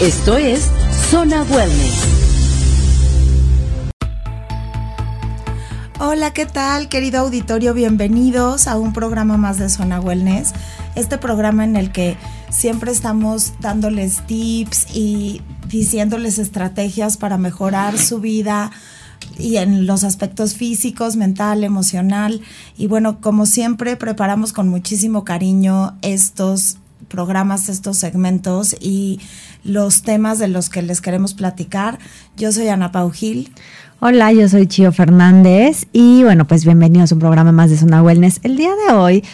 Esto es Zona Wellness. Hola, ¿qué tal, querido auditorio? Bienvenidos a un programa más de Zona Wellness. Este programa en el que siempre estamos dándoles tips y diciéndoles estrategias para mejorar su vida y en los aspectos físicos, mental, emocional. Y bueno, como siempre, preparamos con muchísimo cariño estos programas, estos segmentos y los temas de los que les queremos platicar. Yo soy Ana Pau Gil. Hola, yo soy Chio Fernández y bueno, pues bienvenidos a un programa más de Zona Wellness. El día de hoy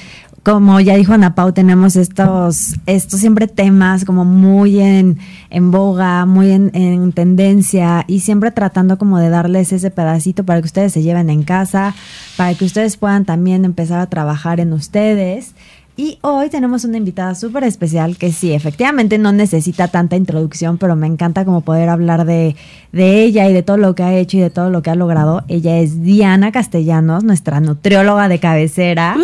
como ya dijo Ana Pau, tenemos estos, estos siempre temas como muy en, en boga, muy en, en, tendencia y siempre tratando como de darles ese pedacito para que ustedes se lleven en casa, para que ustedes puedan también empezar a trabajar en ustedes. Y hoy tenemos una invitada súper especial que sí, efectivamente no necesita tanta introducción, pero me encanta como poder hablar de, de, ella y de todo lo que ha hecho y de todo lo que ha logrado. Ella es Diana Castellanos, nuestra nutrióloga de cabecera.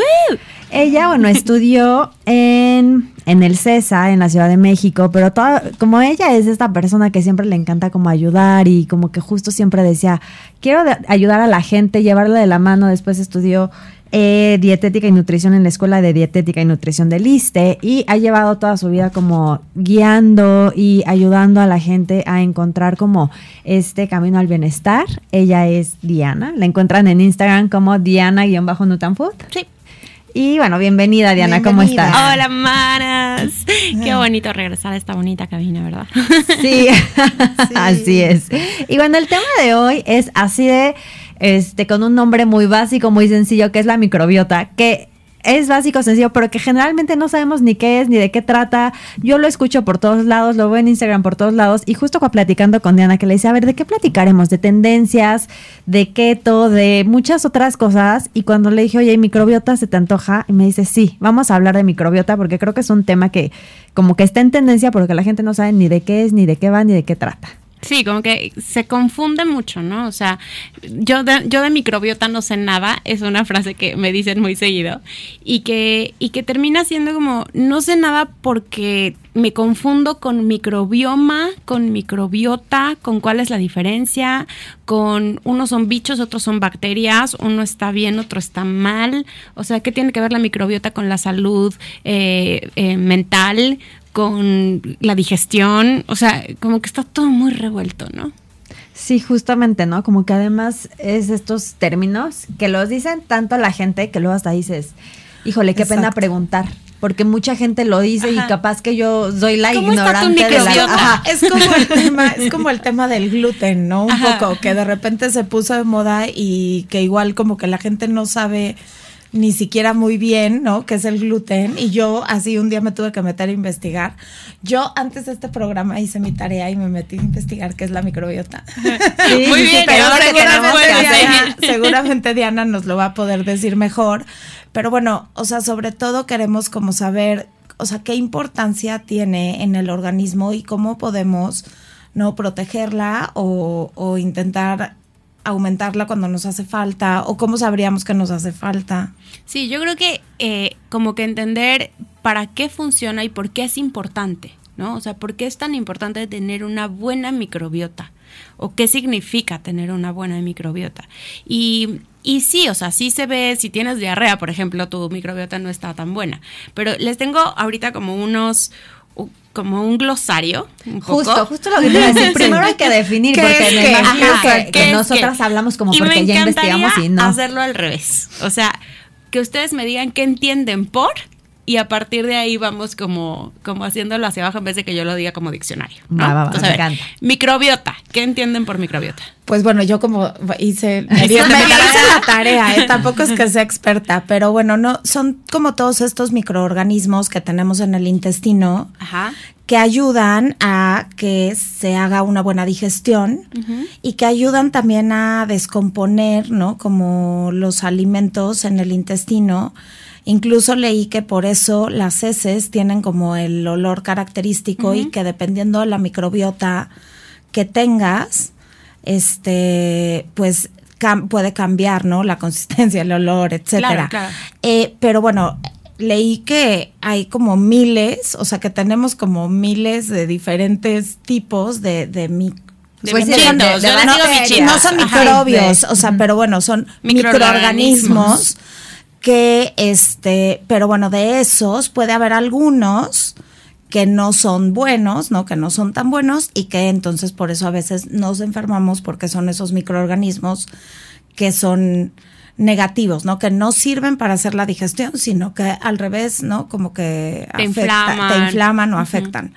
Ella, bueno, estudió en, en el CESA, en la Ciudad de México, pero toda, como ella es esta persona que siempre le encanta como ayudar y como que justo siempre decía, quiero ayudar a la gente, llevarla de la mano, después estudió eh, dietética y nutrición en la Escuela de Dietética y Nutrición del ISTE y ha llevado toda su vida como guiando y ayudando a la gente a encontrar como este camino al bienestar. Ella es Diana, la encuentran en Instagram como Diana-Nutanfood. Sí. Y bueno, bienvenida Diana, Bienvenida. ¿cómo estás? Hola, manas. Qué bonito regresar a esta bonita cabina, ¿verdad? Sí, así es. Y bueno, el tema de hoy es así de, este, con un nombre muy básico, muy sencillo, que es la microbiota, que es básico, sencillo, pero que generalmente no sabemos ni qué es, ni de qué trata. Yo lo escucho por todos lados, lo veo en Instagram por todos lados, y justo platicando con Diana, que le dice, a ver, ¿de qué platicaremos? De tendencias, de keto, de muchas otras cosas. Y cuando le dije, oye, microbiota se te antoja? Y me dice, sí, vamos a hablar de microbiota, porque creo que es un tema que como que está en tendencia, porque la gente no sabe ni de qué es, ni de qué va, ni de qué trata. Sí, como que se confunde mucho, ¿no? O sea, yo de, yo de microbiota no sé nada, es una frase que me dicen muy seguido, y que, y que termina siendo como, no sé nada porque me confundo con microbioma, con microbiota, con cuál es la diferencia, con unos son bichos, otros son bacterias, uno está bien, otro está mal, o sea, ¿qué tiene que ver la microbiota con la salud eh, eh, mental? Con la digestión, o sea, como que está todo muy revuelto, ¿no? Sí, justamente, ¿no? Como que además es estos términos que los dicen tanto la gente que luego hasta dices, híjole, qué Exacto. pena preguntar. Porque mucha gente lo dice Ajá. y capaz que yo soy la ¿Cómo está tu ignorante de la. Ajá. Es como el tema, es como el tema del gluten, ¿no? Un Ajá. poco, que de repente se puso de moda y que igual como que la gente no sabe ni siquiera muy bien, ¿no? ¿Qué es el gluten? Y yo así un día me tuve que meter a investigar. Yo antes de este programa hice mi tarea y me metí a investigar qué es la microbiota. Sí, Muy sí, bien, pero ahora que que decir. Diana, seguramente Diana nos lo va a poder decir mejor. Pero bueno, o sea, sobre todo queremos como saber, o sea, qué importancia tiene en el organismo y cómo podemos no protegerla o, o intentar aumentarla cuando nos hace falta o cómo sabríamos que nos hace falta. Sí, yo creo que eh, como que entender para qué funciona y por qué es importante, ¿no? O sea, por qué es tan importante tener una buena microbiota o qué significa tener una buena microbiota. Y, y sí, o sea, sí se ve, si tienes diarrea, por ejemplo, tu microbiota no está tan buena. Pero les tengo ahorita como unos, como un glosario. Un poco. Justo, justo lo que te iba a decir. Primero hay que definir, ¿Qué porque me imagino Ajá, que, ¿qué que es nosotras qué? hablamos como Y porque me ya investigamos y no. hacerlo al revés. O sea, que ustedes me digan qué entienden por y a partir de ahí vamos como, como haciéndolo hacia abajo en vez de que yo lo diga como diccionario. ¿no? Va, va, va, Entonces, me a ver, encanta. microbiota. ¿Qué entienden por microbiota? Pues bueno, yo como hice, me dio- me dio la tarea, ¿eh? tampoco es que sea experta, pero bueno, no, son como todos estos microorganismos que tenemos en el intestino Ajá. que ayudan a que se haga una buena digestión y que ayudan también a descomponer, ¿no? Como los alimentos en el intestino. Incluso leí que por eso las heces tienen como el olor característico y que dependiendo de la microbiota que tengas, este, pues cam- puede cambiar, ¿no? La consistencia, el olor, etcétera. Claro, claro. Eh, pero bueno, leí que hay como miles, o sea, que tenemos como miles de diferentes tipos de, de mi- De Pues bichitos. no son Ajá. microbios, de- o sea, pero bueno, son Microorganismos. microorganismos que, este, pero bueno, de esos puede haber algunos que no son buenos, ¿no? Que no son tan buenos y que entonces por eso a veces nos enfermamos porque son esos microorganismos que son negativos, ¿no? Que no sirven para hacer la digestión, sino que al revés, ¿no? Como que Te afecta- inflaman. te inflaman o afectan.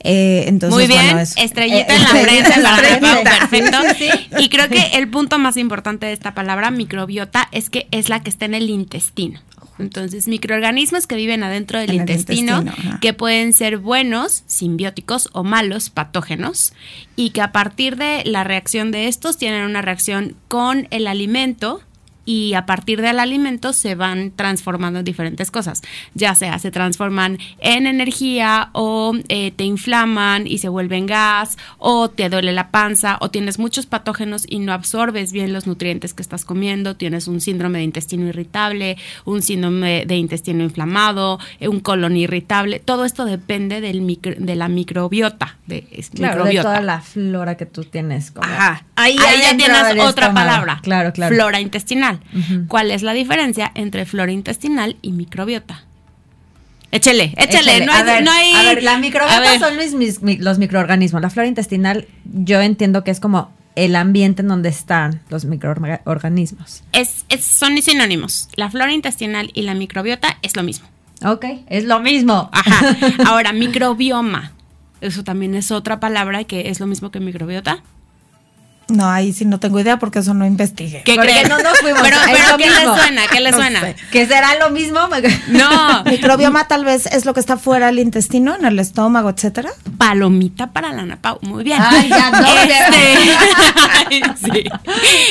Eh, entonces, Muy bien, bueno, eso. estrellita Eh, en la frente en la para perfecto. Sí, Y creo que el punto más importante de esta palabra, microbiota, es que es la que está en el intestino. Entonces, microorganismos que viven adentro del En intestino, que pueden ser buenos, simbióticos o malos, patógenos, y que a partir de la reacción de estos tienen una reacción con el alimento y a partir del alimento se van transformando en diferentes cosas, ya sea se transforman en energía o eh, te inflaman y se vuelven gas o te duele la panza o tienes muchos patógenos y no absorbes bien los nutrientes que estás comiendo, tienes un síndrome de intestino irritable, un síndrome de intestino inflamado, eh, un colon irritable, todo esto depende del micro- de la microbiota, de Claro, de microbiota. toda la flora que tú tienes. Como Ajá. Ahí, Ahí, ya tienes otra palabra. Claro, claro. Flora intestinal. ¿Cuál es la diferencia entre flora intestinal y microbiota? Échele, échele. No hay, a, ver, no hay- a ver, la microbiota son mis- los microorganismos. La flora intestinal, yo entiendo que es como el ambiente en donde están los microorganismos. Es, es- son sinónimos. La flora intestinal y la microbiota es lo mismo. Ok, es lo mismo. Ajá. Ahora, microbioma. Eso también es otra palabra que es lo mismo que microbiota. No, ahí sí no tengo idea porque eso no investigué. ¿Qué Porque creen? no nos fuimos. Pero, ¿qué mismo. le suena? ¿Qué le No suena? sé. ¿Que será lo mismo? No. Microbioma tal vez es lo que está fuera del intestino, en el estómago, etcétera. Palomita para la Ana Pau. Muy bien. Ay, ya no, Este, sí.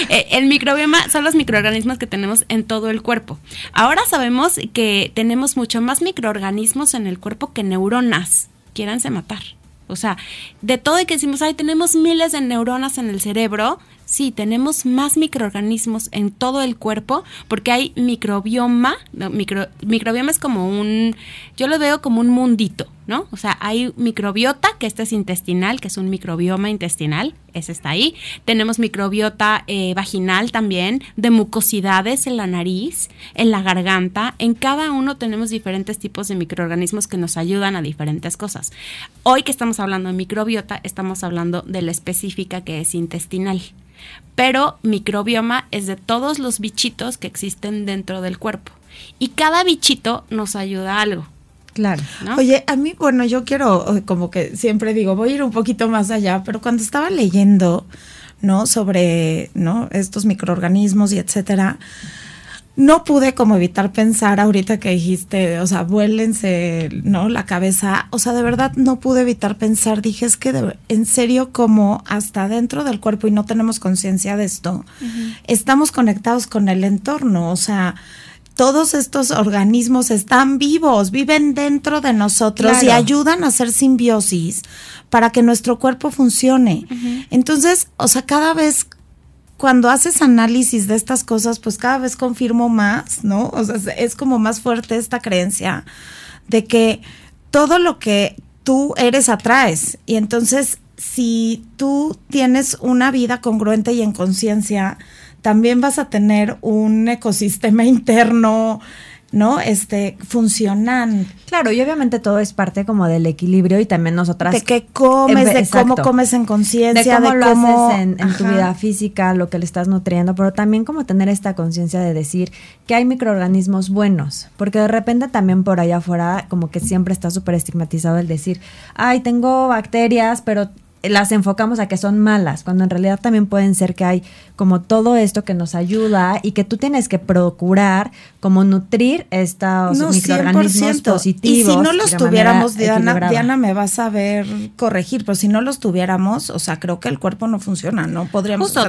Eh, El microbioma son los microorganismos que tenemos en todo el cuerpo. Ahora sabemos que tenemos mucho más microorganismos en el cuerpo que neuronas. Quiéranse matar. O sea, de todo y que decimos, ay, tenemos miles de neuronas en el cerebro. Sí, tenemos más microorganismos en todo el cuerpo porque hay microbioma. microbioma es como un, yo lo veo como un mundito, ¿no? O sea, hay microbiota, que este es intestinal, que es un microbioma intestinal, ese está ahí. Tenemos microbiota eh, vaginal también, de mucosidades en la nariz, en la garganta. En cada uno tenemos diferentes tipos de microorganismos que nos ayudan a diferentes cosas. Hoy que estamos hablando de microbiota, estamos hablando de la específica que es intestinal. Pero microbioma es de todos los bichitos que existen dentro del cuerpo. Y cada bichito nos ayuda a algo. Claro. ¿no? Oye, a mí, bueno, yo quiero, como que siempre digo, voy a ir un poquito más allá, pero cuando estaba leyendo, ¿no? Sobre, ¿no? Estos microorganismos y etcétera, no pude como evitar pensar ahorita que dijiste, o sea, vuélense, ¿no? La cabeza, o sea, de verdad no pude evitar pensar, dije, es que de- en serio como hasta dentro del cuerpo y no tenemos conciencia de esto, estamos conectados con el entorno, o sea, todos estos organismos están vivos, viven dentro de nosotros y ayudan a hacer simbiosis para que nuestro cuerpo funcione. Entonces, o sea, cada vez cuando haces análisis de estas cosas, pues cada vez confirmo más, ¿no? O sea, es- como más fuerte esta creencia de que todo lo que tú eres atraes. Y entonces, si tú tienes una vida congruente y en conciencia, también vas a tener un ecosistema interno ¿no? Este, funcionan. Claro, y obviamente todo es parte como del equilibrio y también nosotras... De qué comes, de cómo comes en conciencia, de cómo lo haces en, tu vida física, lo que le estás nutriendo, pero también como tener esta conciencia de decir que hay microorganismos buenos, porque de repente también por allá afuera como que siempre está súper estigmatizado el decir, ay, tengo bacterias, pero las enfocamos a que son malas, cuando en realidad también pueden ser que hay como todo esto que nos ayuda y que tú tienes que procurar como nutrir estos microorganismos positivos. Y si no los tuviéramos, Diana, Diana me vas a ver corregir, pero si no los tuviéramos, o sea, creo que el cuerpo no funciona, no podríamos Justo,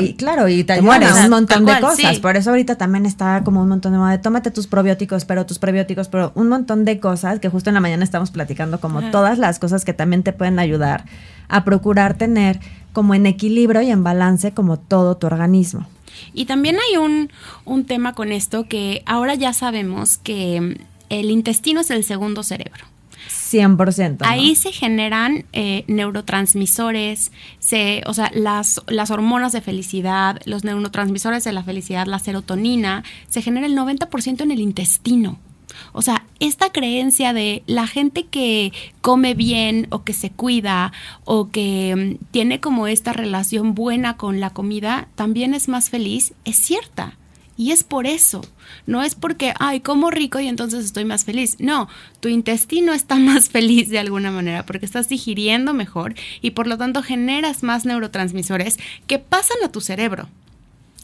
y, claro, y te, mueres un montón de cosas. Por eso ahorita también está como un montón de moda de tómate tus probióticos, pero tus prebióticos, pero un montón de cosas que justo en la mañana estamos platicando como todas las cosas que también te pueden ayudar a procurar tener como en equilibrio y en balance como todo tu organismo. Y también hay un, un tema con esto que ahora ya sabemos que mm, el intestino es el segundo cerebro. 100%. Ahí se generan eh, neurotransmisores, se, o sea, las, las hormonas de felicidad, los neurotransmisores de la felicidad, la serotonina, se genera el 90% en el intestino. O sea, esta creencia de la gente que come bien o que se cuida o que mm, tiene como esta relación buena con la comida, también es más feliz, es cierta. Y es por eso. No es porque, ay, como rico y entonces estoy más feliz. No, tu intestino está más feliz de alguna manera porque estás digiriendo mejor y por lo tanto generas más neurotransmisores que pasan a tu cerebro.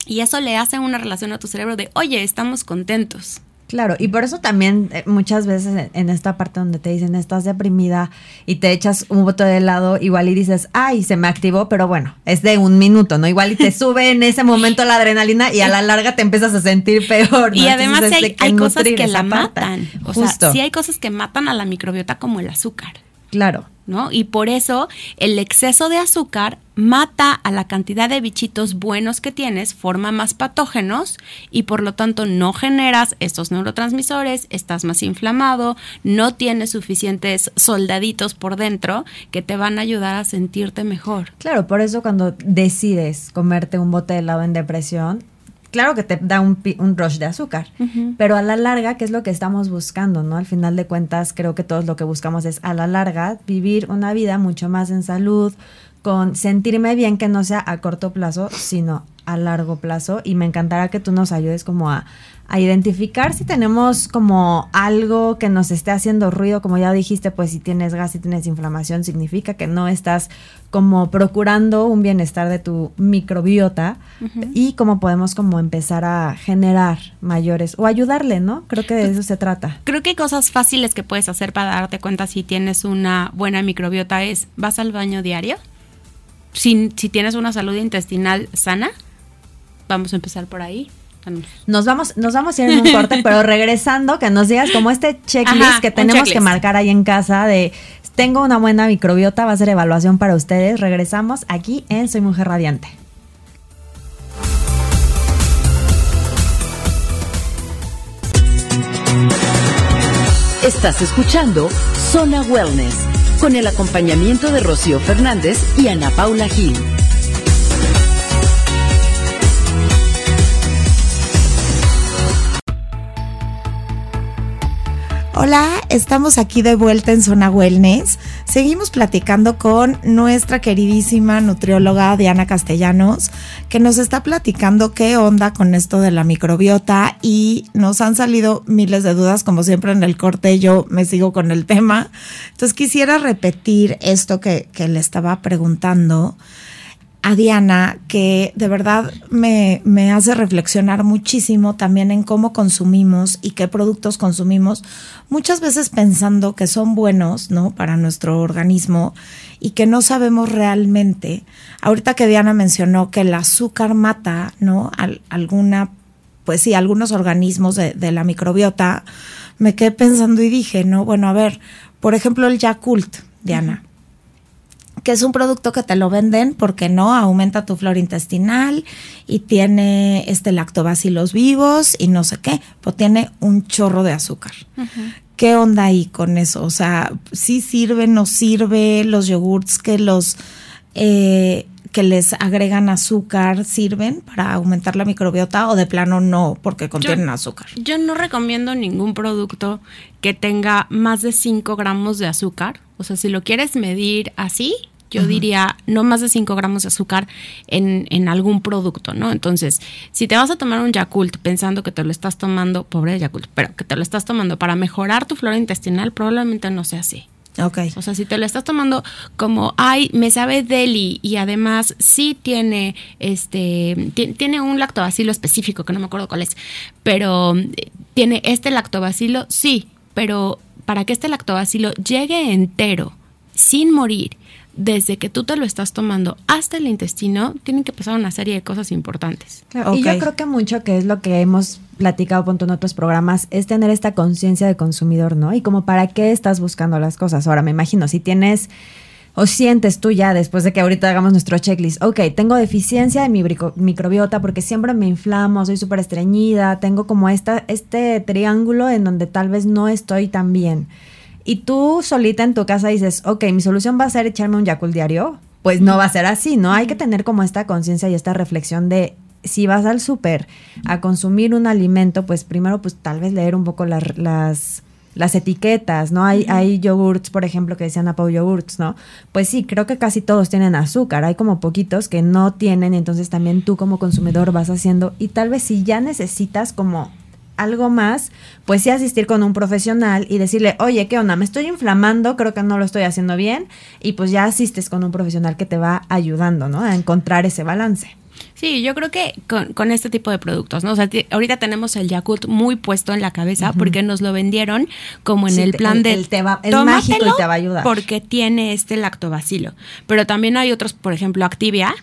Y eso le hace una relación a tu cerebro de, oye, estamos contentos. Claro, y por eso también eh, muchas veces en esta parte donde te dicen estás deprimida y te echas un bote de helado, igual y dices, ay, se me activó, pero bueno, es de un minuto, ¿no? Igual y te sube en ese momento la adrenalina y a la larga te empiezas a sentir peor. Y además hay, hay cosas que la matan. O sea, sí hay cosas que matan a la microbiota como el azúcar. Claro. ¿no? Y por eso el exceso de azúcar mata a la cantidad de bichitos buenos que tienes, forma más patógenos y por lo tanto no generas estos neurotransmisores, estás más inflamado, no tienes suficientes soldaditos por dentro que te van a ayudar a sentirte mejor. Claro, por eso cuando decides comerte un bote de helado en depresión, claro que te da un, un rush de azúcar, pero a la larga, ¿qué es lo que estamos buscando? ¿no? Al final de cuentas, creo que todos lo que buscamos es a la larga vivir una vida mucho más en salud, con sentirme bien que no sea a corto plazo, sino a largo plazo. Y me encantará que tú nos ayudes como a, a identificar si tenemos como algo que nos esté haciendo ruido, como ya dijiste, pues si tienes gas, si tienes inflamación, significa que no estás como procurando un bienestar de tu microbiota y cómo podemos como empezar a generar mayores o ayudarle, ¿no? Creo que de eso se trata. Creo que cosas fáciles que puedes hacer para darte cuenta si tienes una buena microbiota es, ¿vas al baño diario? Si, si tienes una salud intestinal sana, vamos a empezar por ahí. Nos vamos, nos vamos a ir en un corte, pero regresando, que nos digas como este checklist que tenemos que marcar ahí en casa de tengo una buena microbiota, va a ser evaluación para ustedes. Regresamos aquí en Soy Mujer Radiante. Estás escuchando Zona Wellness con el acompañamiento de Rocío Fernández y Ana Paula Gil. Hola, estamos aquí de vuelta en Zona Wellness. Seguimos platicando con nuestra queridísima nutrióloga Diana Castellanos, que nos está platicando qué onda con esto de la microbiota y nos han salido miles de dudas, como siempre en el corte yo me sigo con el tema. Entonces quisiera repetir esto que, que le estaba preguntando a Diana, que de verdad me, me, hace reflexionar muchísimo también en cómo consumimos y qué productos consumimos, muchas veces pensando que son buenos, ¿no? Para nuestro organismo y que no sabemos realmente. Ahorita que Diana mencionó que el azúcar mata, ¿no? alguna, pues sí, algunos organismos de, de, la microbiota, me quedé pensando y dije, ¿no? Bueno, a ver, por ejemplo, el Yakult, Diana que es un producto que te lo venden porque no aumenta tu flora intestinal y tiene este lactobacilos vivos y no sé qué, pero tiene un chorro de azúcar. ¿Qué onda ahí con eso? O sea, sí sirve, no sirve los yogurts que los eh, que les agregan azúcar sirven para aumentar la microbiota o de plano no porque contienen azúcar? Yo no recomiendo ningún producto que tenga más de 5 gramos de azúcar. O sea, si lo quieres medir así, yo diría no más de 5 gramos de azúcar en, en, algún producto, ¿no? Entonces, si te vas a tomar un Yakult pensando que te lo estás tomando, pobre Yakult, pero que te lo estás tomando para mejorar tu flora intestinal, probablemente no sea así. Ok. O sea, si te lo estás tomando como, ay, me sabe deli y además sí tiene, este, tiene un lactobacilo específico, que no me acuerdo cuál es, pero eh, tiene este lactobacilo, sí, pero para que este lactobacilo llegue entero, sin morir, desde que tú te lo estás tomando hasta el intestino, tienen que pasar una serie de cosas importantes. Claro, Y yo creo que mucho que es lo que hemos platicado punto en otros programas es tener esta conciencia de consumidor, ¿no? Y como para qué estás buscando las cosas. Ahora me imagino, si tienes o sientes tú ya después de que ahorita hagamos nuestro checklist, ok, tengo deficiencia de mi microbiota porque siempre me inflamo, soy súper estreñida, tengo como esta, este triángulo en donde tal vez no estoy tan bien y tú solita en tu casa dices, ok, mi solución va a ser echarme un Yakult diario, pues no va a ser así, ¿no? Hay que tener como esta conciencia y esta reflexión de si vas al súper a consumir un alimento, pues primero pues tal vez leer un poco las, las, las etiquetas, ¿no? Hay, hay yogurts, por ejemplo, que decían Apau yogurts, ¿no? Pues sí, creo que casi todos tienen azúcar, hay como poquitos que no tienen, entonces también tú como consumidor vas haciendo, y tal vez si ya necesitas como algo más, pues sí asistir con un profesional y decirle, oye, ¿qué onda? Me estoy inflamando, creo que no lo estoy haciendo bien, y pues ya asistes con un profesional que te va ayudando, ¿no? A encontrar ese balance. Sí, yo creo que con, este tipo de productos, ¿no? O sea, ahorita tenemos el Yakult muy puesto en la cabeza porque nos lo vendieron como en el plan de el te va, es mágico y te va a ayudar. Porque tiene este lactobacilo. Pero también hay otros, por ejemplo, Activia,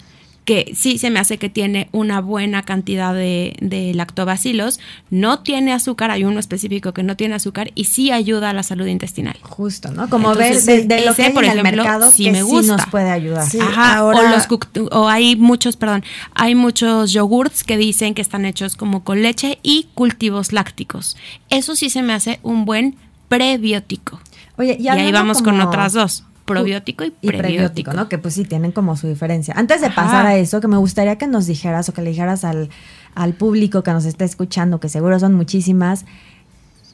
que sí se me hace que tiene una buena cantidad de, de, lactobacilos, no tiene azúcar, hay uno específico que no tiene azúcar y sí ayuda a la salud intestinal. Justo, ¿no? Como ver de, lo que hay por en el mercado sí que me gusta. Sí nos puede ayudar. Ajá, o, los, o hay muchos, perdón, hay muchos yogurts que dicen que están hechos como con leche y cultivos lácticos. Eso sí se me hace un buen prebiótico. Oye, y, ahí vamos con otras dos probiótico y prebiótico. ¿no? Que pues sí tienen como su diferencia. Antes de pasar a eso, que me gustaría que nos dijeras o que le dijeras al, al público que nos está escuchando, que seguro son muchísimas,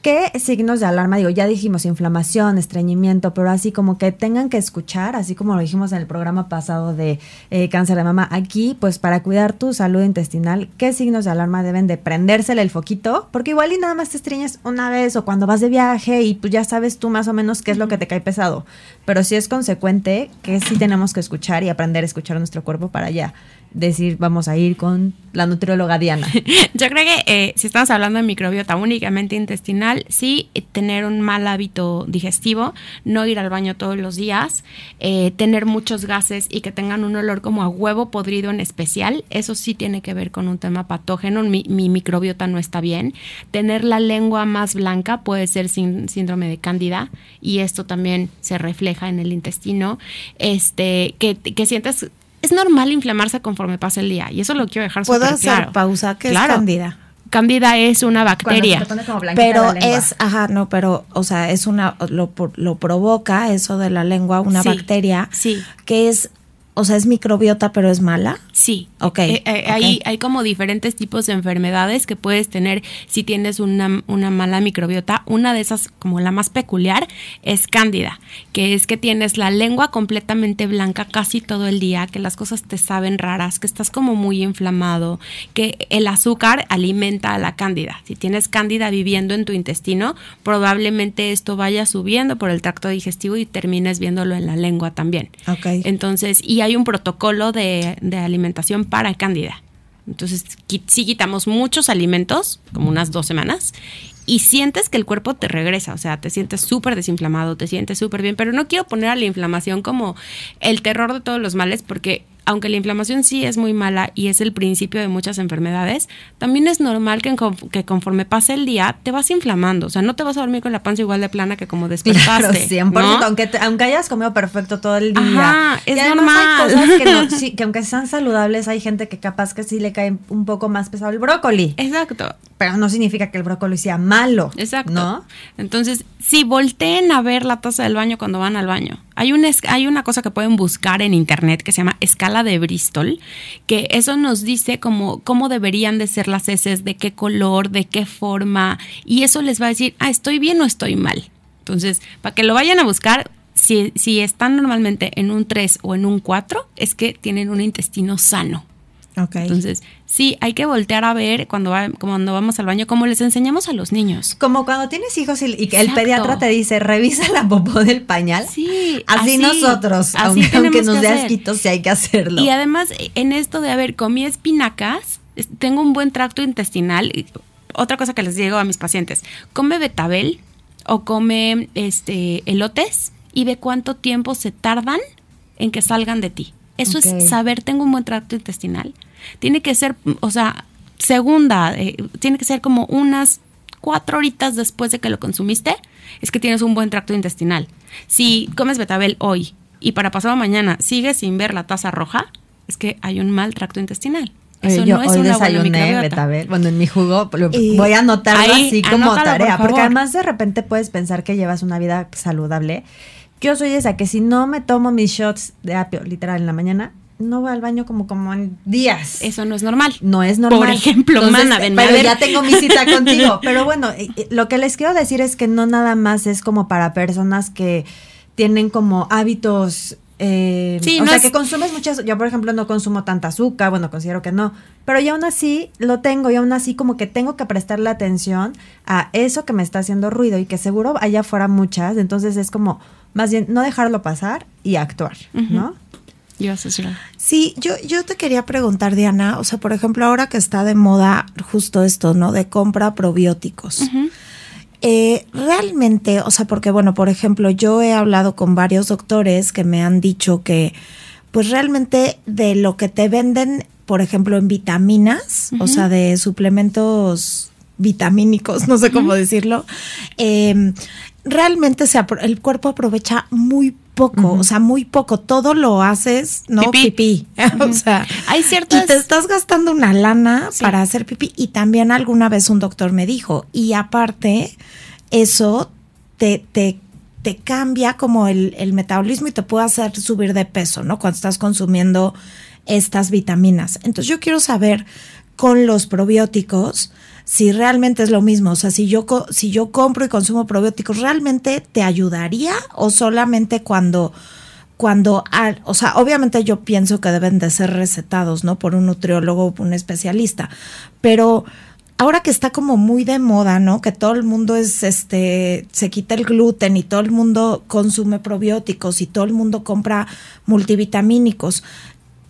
¿Qué signos de alarma? Digo, ya dijimos inflamación, estreñimiento, pero así como que tengan que escuchar, así como lo dijimos en el programa pasado de eh, cáncer de mama, aquí, pues para cuidar tu salud intestinal, ¿qué signos de alarma deben de prendérsele el foquito? Porque igual y nada más te estreñes una vez o cuando vas de viaje y pues ya sabes tú más o menos qué es lo que te cae pesado. Pero si es consecuente, que sí tenemos que escuchar y aprender a escuchar a nuestro cuerpo para ya decir vamos a ir con la nutrióloga Diana? Yo creo que eh, si estamos hablando de microbiota únicamente intestinal, sí eh, tener un mal hábito digestivo, no ir al baño todos los días, eh, tener muchos gases y que tengan un olor como a huevo podrido en especial, eso sí tiene que ver con un tema patógeno, mi, microbiota no está bien. Tener la lengua más blanca puede ser síndrome de cándida y esto también se refleja en el intestino. Este, que, que sientes es normal inflamarse conforme pasa el día y eso lo quiero dejar ¿Puedo hacer pausa? ¿Qué es cándida? Cándida es una bacteria. pero es, ajá, no, pero, o sea, es una, lo, lo provoca eso de la lengua, una bacteria, sí. que es o sea, es microbiota, pero es mala. Sí. Ok. Eh, eh, hay, hay, como diferentes tipos de enfermedades que puedes tener si tienes una, una, mala microbiota. Una de esas, como la más peculiar, es cándida, que es que tienes la lengua completamente blanca casi todo el día, que las cosas te saben raras, que estás como muy inflamado, que el azúcar alimenta a la cándida. Si tienes cándida viviendo en tu intestino, probablemente esto vaya subiendo por el tracto digestivo y termines viéndolo en la lengua también. Ok. Entonces, y hay un protocolo de, alimentación para cándida. Entonces, si quitamos muchos alimentos, como unas dos semanas, y sientes que el cuerpo te regresa, o sea, te sientes súper desinflamado, te sientes súper bien, pero no quiero poner a la inflamación como el terror de todos los males, porque aunque la inflamación sí es muy mala y es el principio de muchas enfermedades, también es normal que, que, conforme pase el día te vas inflamando. O sea, no te vas a dormir con la panza igual de plana que como despertaste. Claro, 100%, aunque, aunque hayas comido perfecto todo el día. Ajá, es normal. Hay cosas que, que aunque sean saludables, hay gente que capaz que sí le cae un poco más pesado el brócoli. Exacto. Pero no significa que el brócoli sea malo. Exacto. ¿No? Entonces, si volteen a ver la taza del baño cuando van al baño Hay, un, hay una cosa que pueden buscar en internet que se llama escala de Bristol, que eso nos dice cómo, deberían de ser las heces, de qué color, de qué forma, y eso les va a decir, ah, estoy bien o estoy mal. Entonces, para que lo vayan a buscar, si, si están normalmente en un 3 o en un 4, es que tienen un intestino sano. Entonces, sí, hay que voltear a ver cuando, cuando vamos al baño, como les enseñamos a los niños. Como cuando tienes hijos y, que el pediatra te dice, revisa la popó del pañal. Sí. Así, nosotros, aunque, nos dé asquito, sí hay que hacerlo. Y además, en esto de, a ver, comí espinacas, tengo un buen tracto intestinal. Otra cosa que les digo a mis pacientes, come betabel o come este elotes y ve cuánto tiempo se tardan en que salgan de ti. Eso es saber, tengo un buen tracto intestinal. Tiene que ser, o sea, segunda, eh, tiene que ser como unas cuatro horitas después de que lo consumiste, es que tienes un buen tracto intestinal. Si comes betabel hoy y para pasado mañana sigues sin ver la taza roja, es que hay un mal tracto intestinal. Eso no es hoy una desayuné betabel. Bueno, en mi jugo voy a anotarlo así como tarea, porque además de repente puedes pensar que llevas una vida saludable. Yo soy esa que si no me tomo mis shots de apio literal en la mañana, no va al baño como, como en días. Eso no es normal. No es normal. Por ejemplo, mana, Pero ya tengo mi cita contigo. Pero bueno, lo que les quiero decir es que no nada más es como para personas que tienen como hábitos eh, sí, o sea, que consumes muchas. Yo, por ejemplo, no consumo tanta azúcar, bueno, considero que no. Pero y aún así lo tengo, y aún así, como que tengo que prestarle atención a eso que me está haciendo ruido y que seguro allá fuera muchas. Entonces es como, más bien, no dejarlo pasar y actuar, ¿no? Sí, yo, yo te quería preguntar, Diana, o sea, por ejemplo, ahora que está de moda justo esto, ¿no? De compra probióticos. Eh, realmente, o sea, porque bueno, por ejemplo, yo he hablado con varios doctores que me han dicho que, pues realmente de lo que te venden, por ejemplo, en vitaminas, o sea, de suplementos vitamínicos, no sé cómo decirlo, eh, realmente se el cuerpo aprovecha muy poco, o sea, muy poco. Todo lo haces, ¿no? Pipí. o sea, hay ciertas... Y te estás gastando una lana para hacer pipí. Y también alguna vez un doctor me dijo, y aparte, eso te, te, te cambia como el, el metabolismo y te puede hacer subir de peso, ¿no? Cuando estás consumiendo estas vitaminas. Entonces yo quiero saber con los probióticos, si realmente es lo mismo. O sea, si yo, si yo compro y consumo probióticos, ¿realmente te ayudaría o solamente cuando, cuando, o sea, obviamente yo pienso que deben de ser recetados, ¿no? Por un nutriólogo o un especialista, pero ahora que está como muy de moda, ¿no? Que todo el mundo es, este, se quita el gluten y todo el mundo consume probióticos y todo el mundo compra multivitamínicos.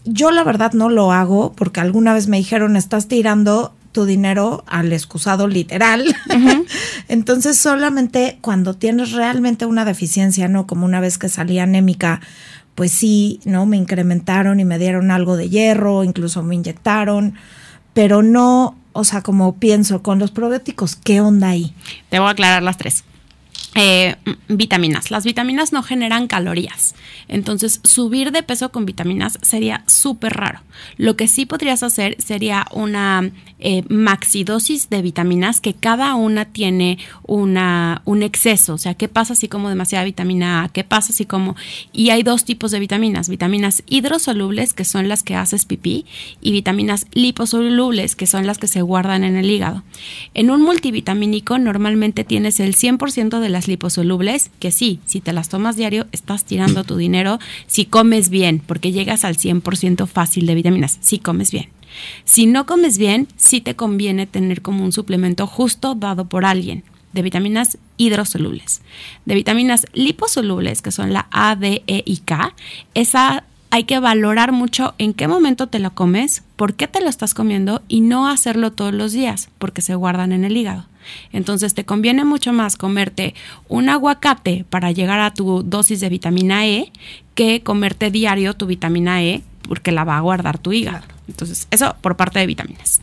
Yo la verdad no lo hago porque alguna vez me dijeron, estás tirando tu dinero al excusado literal. Entonces solamente cuando tienes realmente una deficiencia, ¿no? Como una vez que salí anémica, pues sí, ¿no? Me incrementaron y me dieron algo de hierro, incluso me inyectaron, pero no, o sea, como pienso con los probióticos, ¿qué onda ahí? Te voy a aclarar las tres. Eh, vitaminas. Las vitaminas no generan calorías. Entonces, subir de peso con vitaminas sería súper raro. Lo que sí podrías hacer sería una eh, maxidosis de vitaminas que cada una tiene una, un exceso. O sea, ¿qué pasa si como demasiada vitamina A? ¿Qué pasa si como... Y hay dos tipos de vitaminas. Vitaminas hidrosolubles, que son las que haces pipí, y vitaminas liposolubles, que son las que se guardan en el hígado. En un multivitamínico normalmente tienes el 100% de las liposolubles, que sí, si te las tomas diario, estás tirando tu dinero si comes bien, porque llegas al 100% fácil de vitaminas, si comes bien. Si no comes bien, sí te conviene tener como un suplemento justo dado por alguien de vitaminas hidrosolubles. De vitaminas liposolubles, que son la A, D, E y K, esa hay que valorar mucho en qué momento te lo comes, por qué te lo estás comiendo y no hacerlo todos los días, porque se guardan en el hígado. Entonces te conviene mucho más comerte un aguacate para llegar a tu dosis de vitamina E que comerte diario tu vitamina E porque la va a guardar tu hígado. Entonces, eso por parte de vitaminas.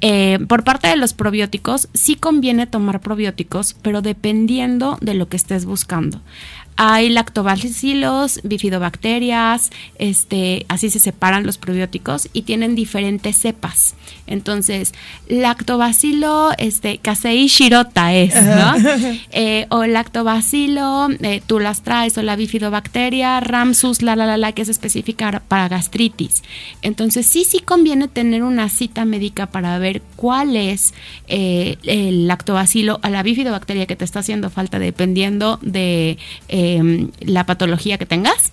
Eh, por parte de los probióticos, sí conviene tomar probióticos, pero dependiendo de lo que estés buscando. Hay lactobacilos, bifidobacterias, este, así se separan los probióticos y tienen diferentes cepas. Entonces, lactobacilo, este, casei shirota es, ¿no? Eh, o lactobacilo, eh, tú las traes, o la bifidobacteria, ramsus, la, la, la, la, que es específica para gastritis. Entonces, sí, sí conviene tener una cita médica para ver cuál es eh, el lactobacilo a la bifidobacteria que te está haciendo falta dependiendo de em, la patología que tengas.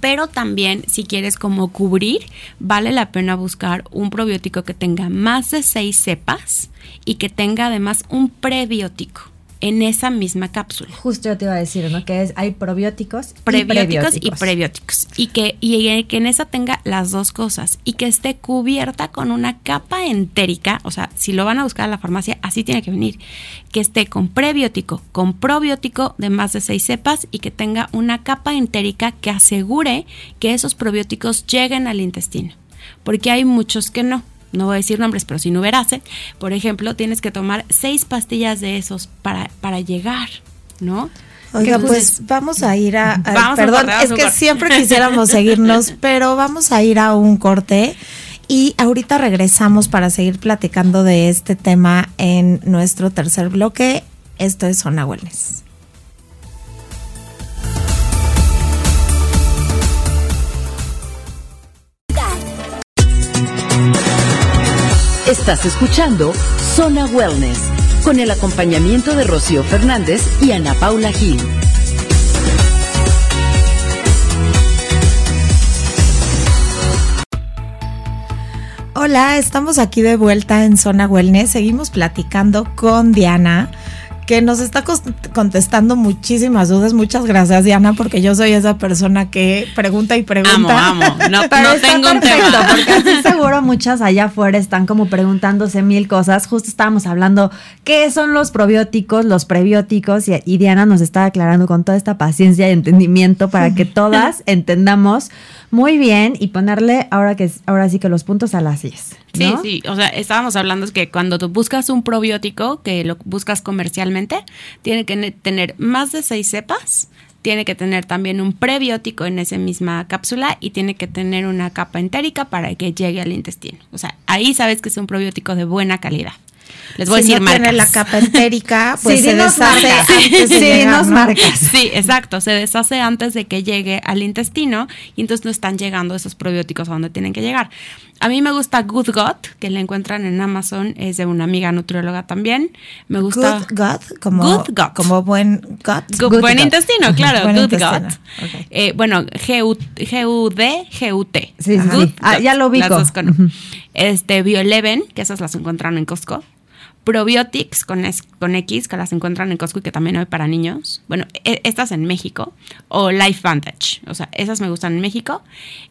Pero también si quieres como cubrir, vale la pena buscar un probiótico que tenga más de seis cepas y que tenga además un prebiótico en esa misma cápsula. Justo yo te iba a decir, ¿no? Que es, hay probióticos, prebióticos y prebióticos. Y, que, y que en esa tenga las dos cosas y que esté cubierta con una capa entérica, o sea, si lo van a buscar a la farmacia, así tiene que venir, que esté con prebiótico, con probiótico de más de seis cepas y que tenga una capa entérica que asegure que esos probióticos lleguen al intestino, porque hay muchos que no no voy a decir nombres, pero si no verase, por ejemplo, tienes que tomar seis pastillas de esos para, para llegar, ¿no? Oiga, pues vamos a ir a, perdón, es que siempre quisiéramos seguirnos, pero vamos a ir a un corte y ahorita regresamos para seguir platicando de este tema en nuestro tercer bloque. Esto es Zona Wellness. Estás escuchando Zona Wellness con el acompañamiento de Rocío Fernández y Ana Paula Gil. Hola, estamos aquí de vuelta en Zona Wellness. Seguimos platicando con Diana que nos está contestando muchísimas dudas. Muchas gracias, Diana, porque yo soy esa persona que pregunta y pregunta. Amo, amo. No, no tengo un tema. Porque así seguro muchas allá afuera están como preguntándose mil cosas. Justo estábamos hablando qué son los probióticos, los prebióticos, y, y Diana nos está aclarando con toda esta paciencia y entendimiento para que todas entendamos muy bien y ponerle ahora que ahora sí que los puntos a las 10. Sí, sí, o sea, estábamos hablando que cuando tú buscas un probiótico, que lo buscas comercialmente, tiene que tener más de seis cepas, tiene que tener también un prebiótico en esa misma cápsula y tiene que tener una capa entérica para que llegue al intestino. O sea, ahí sabes que es un probiótico de buena calidad. Les voy a decir no tiene la capa entérica, pues se deshace antes de llegar, marcas. Sí, exacto, se deshace antes de que llegue al intestino y entonces no están llegando esos probióticos a donde tienen que llegar. A mí me gusta Good Gut, que la encuentran en Amazon, es de una amiga nutrióloga también. Me gusta Good Gut, como, como buen gut. buen intestino, claro, Good Gut. Eh, bueno, G-U-D, G-U-T. Sí, sí, ah, ya lo vi. Este, Bioleven, que esas las encuentran en Costco. Probiotics con, con X, que las encuentran en Costco y que también hay para niños. Bueno, e, estas en México. O Life Vantage. O sea, esas me gustan en México.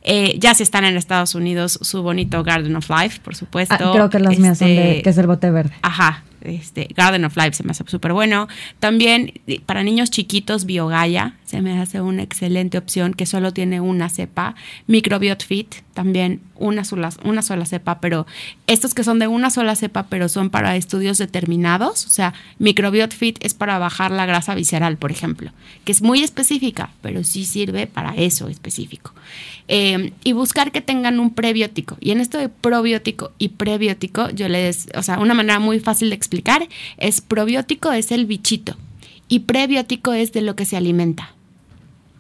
Eh, ya si están en Estados Unidos, su bonito Garden of Life, por supuesto. Ah, creo que las mías son de, este, que es el bote verde. Ajá, este, Garden of Life se me hace súper bueno. También para niños chiquitos, Biogaya se me hace una excelente opción que solo tiene una cepa. Microbiot Fit, también una sola, una sola cepa, pero estos que son de una sola cepa, pero son para estudios determinados. O sea, Microbiot Fit es para bajar la grasa visceral, por ejemplo, que es muy específica, pero sí sirve para eso específico. Eh, y buscar que tengan un prebiótico. Y en esto de probiótico y prebiótico, yo les, o sea, una manera muy fácil de explicar es probiótico es el bichito y prebiótico es de lo que se alimenta.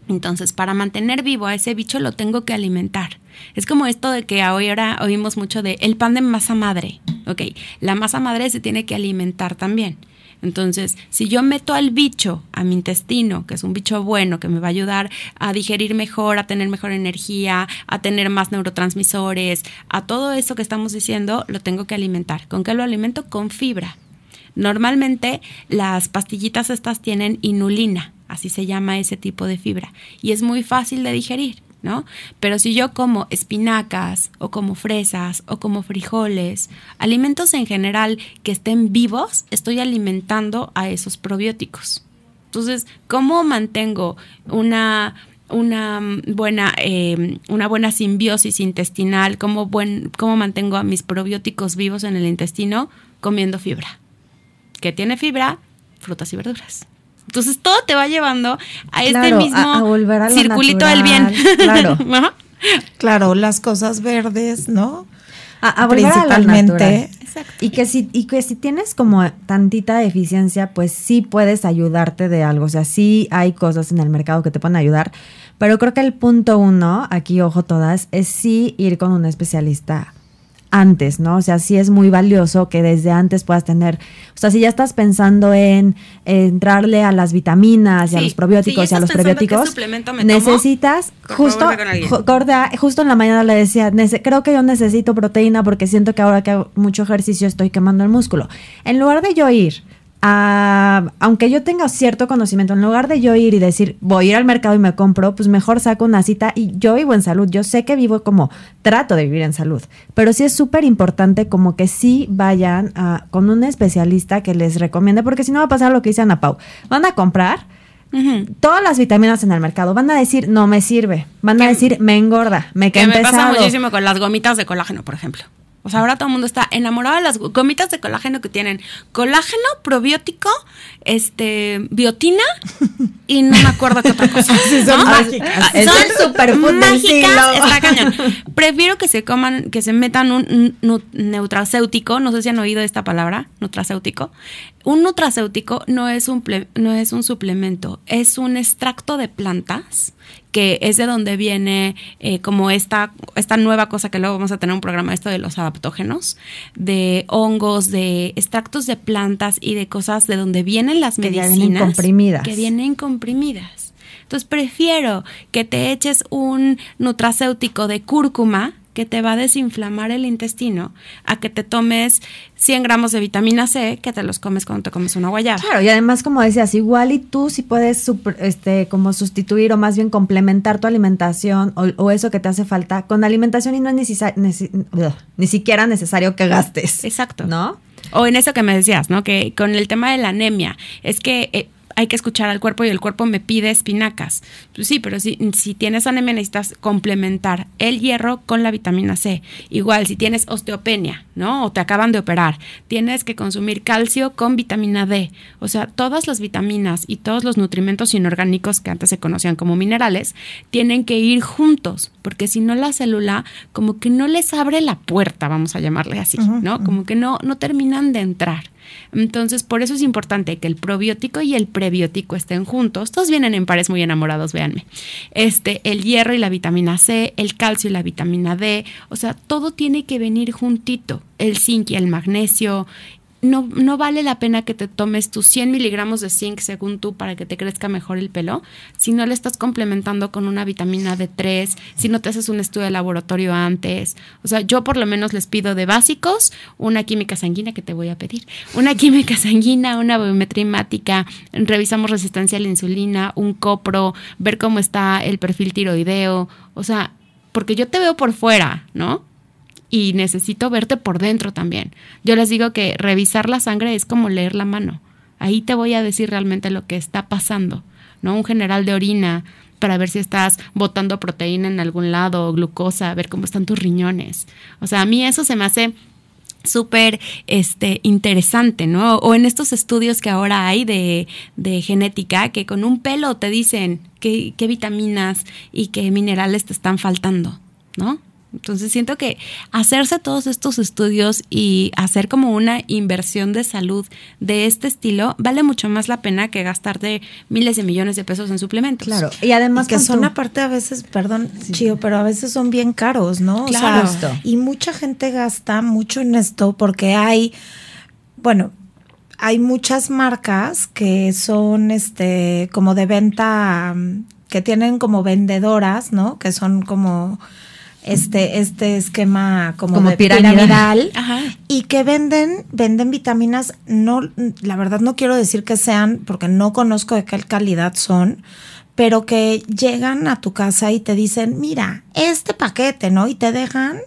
Entonces, para mantener vivo a ese bicho lo tengo que alimentar. Es como esto de que ahora oímos mucho de el pan de masa madre. Ok, la masa madre se tiene que alimentar también. Entonces, si yo meto al bicho a mi intestino, que es un bicho bueno, que me va a ayudar a digerir mejor, a tener mejor energía, a tener más neurotransmisores, a todo eso que estamos diciendo, lo tengo que alimentar. ¿Con qué lo alimento? Con fibra. Normalmente las pastillitas estas tienen inulina, así se llama ese tipo de fibra, y es muy fácil de digerir. Pero si yo como espinacas o como fresas o como frijoles, alimentos en general que estén vivos, estoy alimentando a esos probióticos. Entonces, ¿cómo mantengo una una buena, em, una buena simbiosis intestinal, cómo, cómo mantengo a mis probióticos vivos en el intestino comiendo fibra. ¿Qué tiene fibra? Frutas y verduras. Entonces todo te va llevando a este Claro, mismo a volver a circulito del bien. claro. Claro, las cosas verdes, ¿no? A, a volver a lo Principalmente. natural. Exacto. Y que si, y que si tienes como tantita deficiencia, pues sí puedes ayudarte de algo. O sea, sí hay cosas en el mercado que te pueden ayudar. Pero creo que el punto uno, aquí ojo todas, es sí ir con un especialista antes, ¿no? O sea, sí es muy valioso que desde antes puedas tener, o sea, si ya estás pensando en entrarle a las vitaminas y a los probióticos y a los prebióticos, tomo, necesitas justo, Gorda, justo en la mañana le decía, "Nece- creo que yo necesito proteína porque siento que ahora que hago mucho ejercicio estoy quemando el músculo. En lugar de yo ir a, aunque yo tenga cierto conocimiento, en lugar de yo ir y decir, voy a ir al mercado y me compro, pues mejor saco una cita y yo vivo en salud. Yo sé que vivo como trato de vivir en salud, pero sí es súper importante como que sí vayan a- con un especialista que les recomiende, porque si no va a pasar lo que dice Ana Pau. Van a comprar todas las vitaminas en el mercado. Van a decir, no me sirve. Van a Que- decir, me engorda, me Que queda me pasa muchísimo con las gomitas de colágeno, por ejemplo. O sea, ahora todo el mundo está enamorado de las gomitas de colágeno que tienen colágeno, probiótico, este, biotina y no me acuerdo qué otra cosa. Sí, son ¿no? mágicas. Ah, son del mágicas, está cañón. Prefiero que se coman, que se metan un nu- nutracéutico, no sé si han oído esta palabra, nutracéutico. Un nutracéutico no es un, ple- no es un suplemento, es un extracto de plantas que es de donde viene eh, como esta, esta nueva cosa que luego vamos a tener un programa, esto de los adaptógenos, de hongos, de extractos de plantas y de cosas de donde vienen las Que medicinas. vienen comprimidas. Que vienen comprimidas. Entonces prefiero que te eches un nutracéutico de cúrcuma que te va a desinflamar el intestino a que te tomes 100 gramos de vitamina C que te los comes cuando te comes una guayaba. Claro, y además, como decías, igual y tú sí puedes super- este, como sustituir o más bien complementar tu alimentación o, o eso que te hace falta con alimentación y no es ugh, ni siquiera necesario que gastes. Exacto. ¿No? O en eso que me decías, ¿no? Que con el tema de la anemia, es que eh, hay que escuchar al cuerpo y el cuerpo me pide espinacas. Pues sí, pero si, si tienes anemia necesitas complementar el hierro con la vitamina C. Igual, si tienes osteopenia, ¿no? O te acaban de operar, tienes que consumir calcio con vitamina D. O sea, todas las vitaminas y todos los nutrimentos inorgánicos que antes se conocían como minerales tienen que ir juntos, porque si no la célula como que no les abre la puerta, vamos a llamarle así, ¿no? Como que no, no terminan de entrar. Entonces, por eso es importante que el probiótico y el prebiótico estén juntos. Todos vienen en pares muy enamorados, véanme. Este, el hierro y la vitamina C, el calcio y la vitamina D, o sea, todo tiene que venir juntito. El zinc y el magnesio. No, no vale la pena que te tomes tus 100 miligramos de zinc según tú para que te crezca mejor el pelo si no le estás complementando con una vitamina D3, si no te haces un estudio de laboratorio antes. O sea, yo por lo menos les pido de básicos una química sanguínea que te voy a pedir, una química sanguínea, una biometría revisamos resistencia a la insulina, un copro, ver cómo está el perfil tiroideo, o sea, porque yo te veo por fuera, ¿no? Y necesito verte por dentro también. Yo les digo que revisar la sangre es como leer la mano. Ahí te voy a decir realmente lo que está pasando, ¿no? Un general de orina para ver si estás botando proteína en algún lado glucosa, ver cómo están tus riñones. O sea, a mí eso se me hace súper este, interesante, ¿no? O en estos estudios que ahora hay de, de genética, que con un pelo te dicen qué, qué vitaminas y qué minerales te están faltando, ¿no? Entonces siento que hacerse todos estos estudios y hacer como una inversión de salud de este estilo vale mucho más la pena que gastarte miles de millones de pesos en suplementos. Claro. Y además Y que son tu- aparte a veces, perdón, Chío, pero a veces son bien caros, ¿no? O Claro. sea, y mucha gente gasta mucho en esto porque hay, bueno, hay muchas marcas que son este como de venta mm, que tienen como vendedoras, ¿no? Que son como este este esquema como, Como de piramidal. Ajá. y que venden venden vitaminas no la verdad no quiero decir que sean porque no conozco de qué calidad son pero que llegan a tu casa y te dicen mira este paquete no y te dejan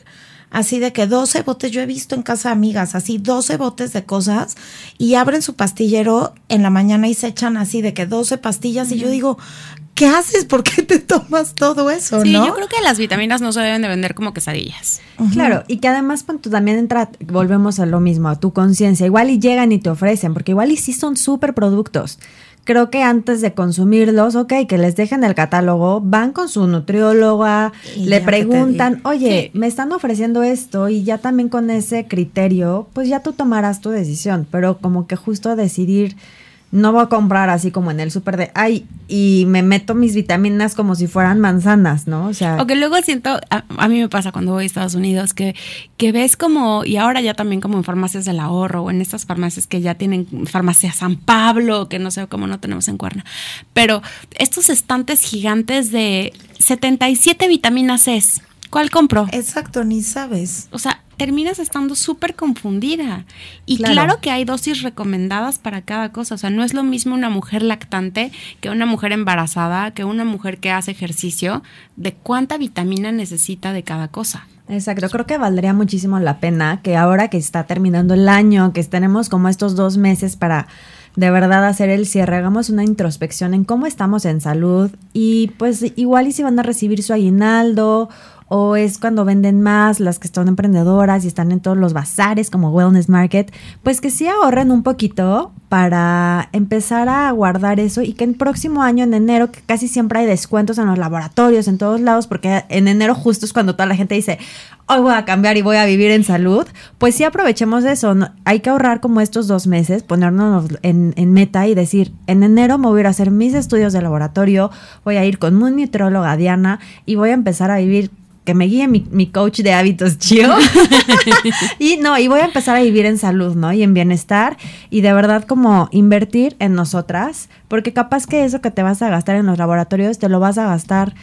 así de que 12 botes yo he visto en casa de amigas así 12 botes de cosas y abren su pastillero en la mañana y se echan así de que 12 pastillas y yo digo ¿qué haces? ¿por qué te tomas todo eso? Sí, ¿no? yo creo que las vitaminas no se deben de vender como quesadillas. Claro, y que además pues, tú también entra, volvemos a lo mismo, a tu conciencia. Igual y llegan y te ofrecen, porque igual y sí son súper productos creo que antes de consumirlos, ok, que les dejen el catálogo, van con su nutrióloga, Y le preguntan, oye, Sí. me están ofreciendo esto y ya también con ese criterio, pues ya tú tomarás tu decisión, pero como que justo decidir, no voy a comprar así como en el súper de, ay, y me meto mis vitaminas como si fueran manzanas, ¿no? O sea, O que luego siento, a, a mí me pasa cuando voy a Estados Unidos, que, que ves como, y ahora ya también como en farmacias del ahorro o en estas farmacias que ya tienen farmacia San Pablo, que no sé cómo no tenemos en Cuerna, pero estos estantes gigantes de 77 vitaminas C, ¿cuál compro? Exacto, ni sabes. O sea, terminas estando súper confundida. Y Claro. claro. que hay dosis recomendadas para cada cosa. O sea, no es lo mismo una mujer lactante que una mujer embarazada, que una mujer que hace ejercicio, de cuánta vitamina necesita de cada cosa. Exacto, creo que valdría muchísimo la pena que ahora que está terminando el año, que tenemos como estos dos meses para de verdad hacer el cierre, hagamos una introspección en cómo estamos en salud y pues igual y si van a recibir su aguinaldo o es cuando venden más las que son emprendedoras y están en todos los bazares como Wellness Market, pues que sí ahorren un poquito para empezar a guardar eso y que el próximo año en enero, que casi siempre hay descuentos en los laboratorios, en todos lados, porque en enero justo es cuando toda la gente dice, hoy voy a cambiar y voy a vivir en salud, pues sí aprovechemos eso, hay que ahorrar como estos dos meses, ponernos en, en meta y decir, en enero me voy a hacer mis estudios de laboratorio, voy a ir con mi nutrióloga Diana y voy a empezar a vivir que me guíe mi, mi coach de hábitos chío. y no, y voy a empezar a vivir en salud, ¿no? Y en bienestar y de verdad como invertir en nosotras, porque capaz que eso que te vas a gastar en los laboratorios te lo vas a gastar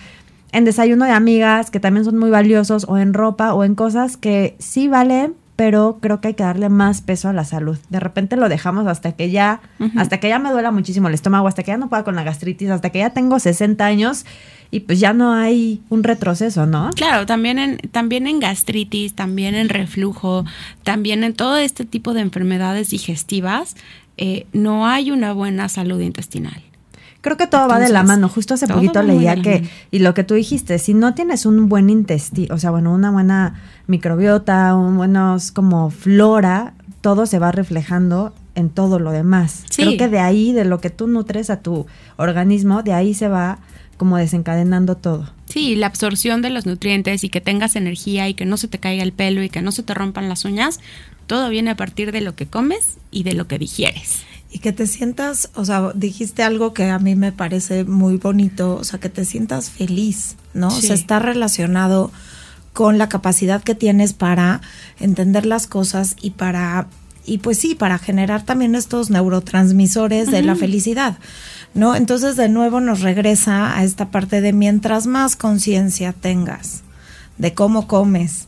en desayuno de amigas, que también son muy valiosos, o en ropa, o en cosas que sí valen, pero creo que hay que darle más peso a la salud. De repente lo dejamos hasta que ya, hasta que ya me duela muchísimo el estómago, hasta que ya no pueda con la gastritis, hasta que ya tengo 60 años y pues ya no hay un retroceso, ¿no? Claro, también en, también en gastritis, también en reflujo, también en todo este tipo de enfermedades digestivas, eh, no hay una buena salud intestinal. Creo que todo va de la mano. Justo hace poquito leía que, y lo que tú dijiste, si no tienes un buen intestino, o sea, bueno, una buena microbiota, un buenos como flora, todo se va reflejando en todo lo demás. Sí. Creo que de ahí, de lo que tú nutres a tu organismo, de ahí se va como desencadenando todo. Sí, la absorción de los nutrientes y que tengas energía y que no se te caiga el pelo y que no se te rompan las uñas, todo viene a partir de lo que comes y de lo que digieres. Y que te sientas, o sea, dijiste algo que a mí me parece muy bonito, o sea, que te sientas feliz, ¿no? O Sí. sea, está relacionado con la capacidad que tienes para entender las cosas y para, y pues sí, para generar también estos neurotransmisores de la felicidad, ¿no? Entonces, de nuevo nos regresa a esta parte de mientras más conciencia tengas de cómo comes,